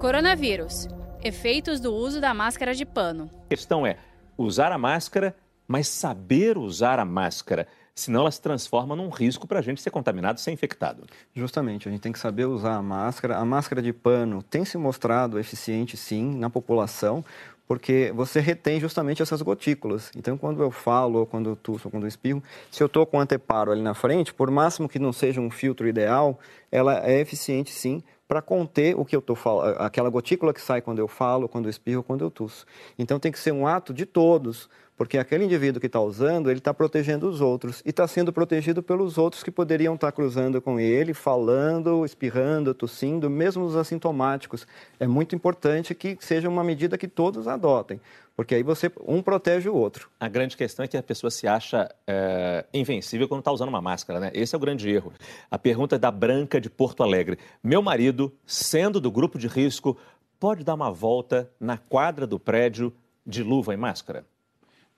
Coronavírus. Efeitos do uso da máscara de pano. A questão é usar a máscara, mas saber usar a máscara. Senão ela se transforma num risco para a gente ser contaminado e ser infectado. Justamente, a gente tem que saber usar a máscara. A máscara de pano tem se mostrado eficiente, sim, na população, porque você retém justamente essas gotículas. Então, quando eu falo, ou quando eu tuço, ou quando eu espirro, se eu estou com o anteparo ali na frente, por máximo que não seja um filtro ideal, ela é eficiente sim para conter o que eu estou falando, aquela gotícula que sai quando eu falo, quando eu espirro, quando eu tuço. Então, tem que ser um ato de todos, porque aquele indivíduo que está usando, ele está protegendo os outros e está sendo protegido pelos outros que poderiam estar tá cruzando com ele, falando, espirrando, tossindo, mesmo os assintomáticos. É muito importante que seja uma medida que todos adotem, porque aí você um protege o outro. A grande questão é que a pessoa se acha é, invencível quando está usando uma máscara, né? Esse é o grande erro. A pergunta é da Branca de Porto Alegre. Meu marido, sendo do grupo de risco, pode dar uma volta na quadra do prédio de luva e máscara?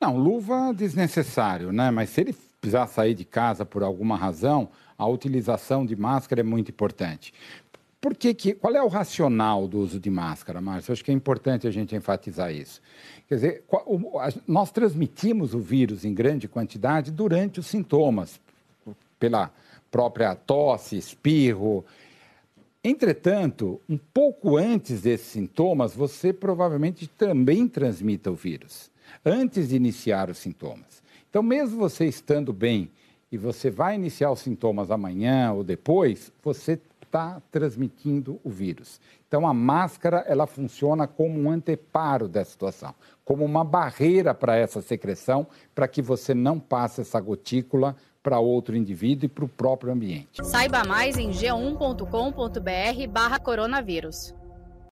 Não, luva desnecessário, né? Mas se ele precisar sair de casa por alguma razão, a utilização de máscara é muito importante. Por que que, qual é o racional do uso de máscara, Márcio? Acho que é importante a gente enfatizar isso. Quer dizer, nós transmitimos o vírus em grande quantidade durante os sintomas, pela própria tosse, espirro. Entretanto, um pouco antes desses sintomas, você provavelmente também transmita o vírus antes de iniciar os sintomas. Então, mesmo você estando bem e você vai iniciar os sintomas amanhã ou depois, você está transmitindo o vírus. Então, a máscara ela funciona como um anteparo dessa situação, como uma barreira para essa secreção, para que você não passe essa gotícula para outro indivíduo e para o próprio ambiente. Saiba mais em g1.com.br/barra coronavírus.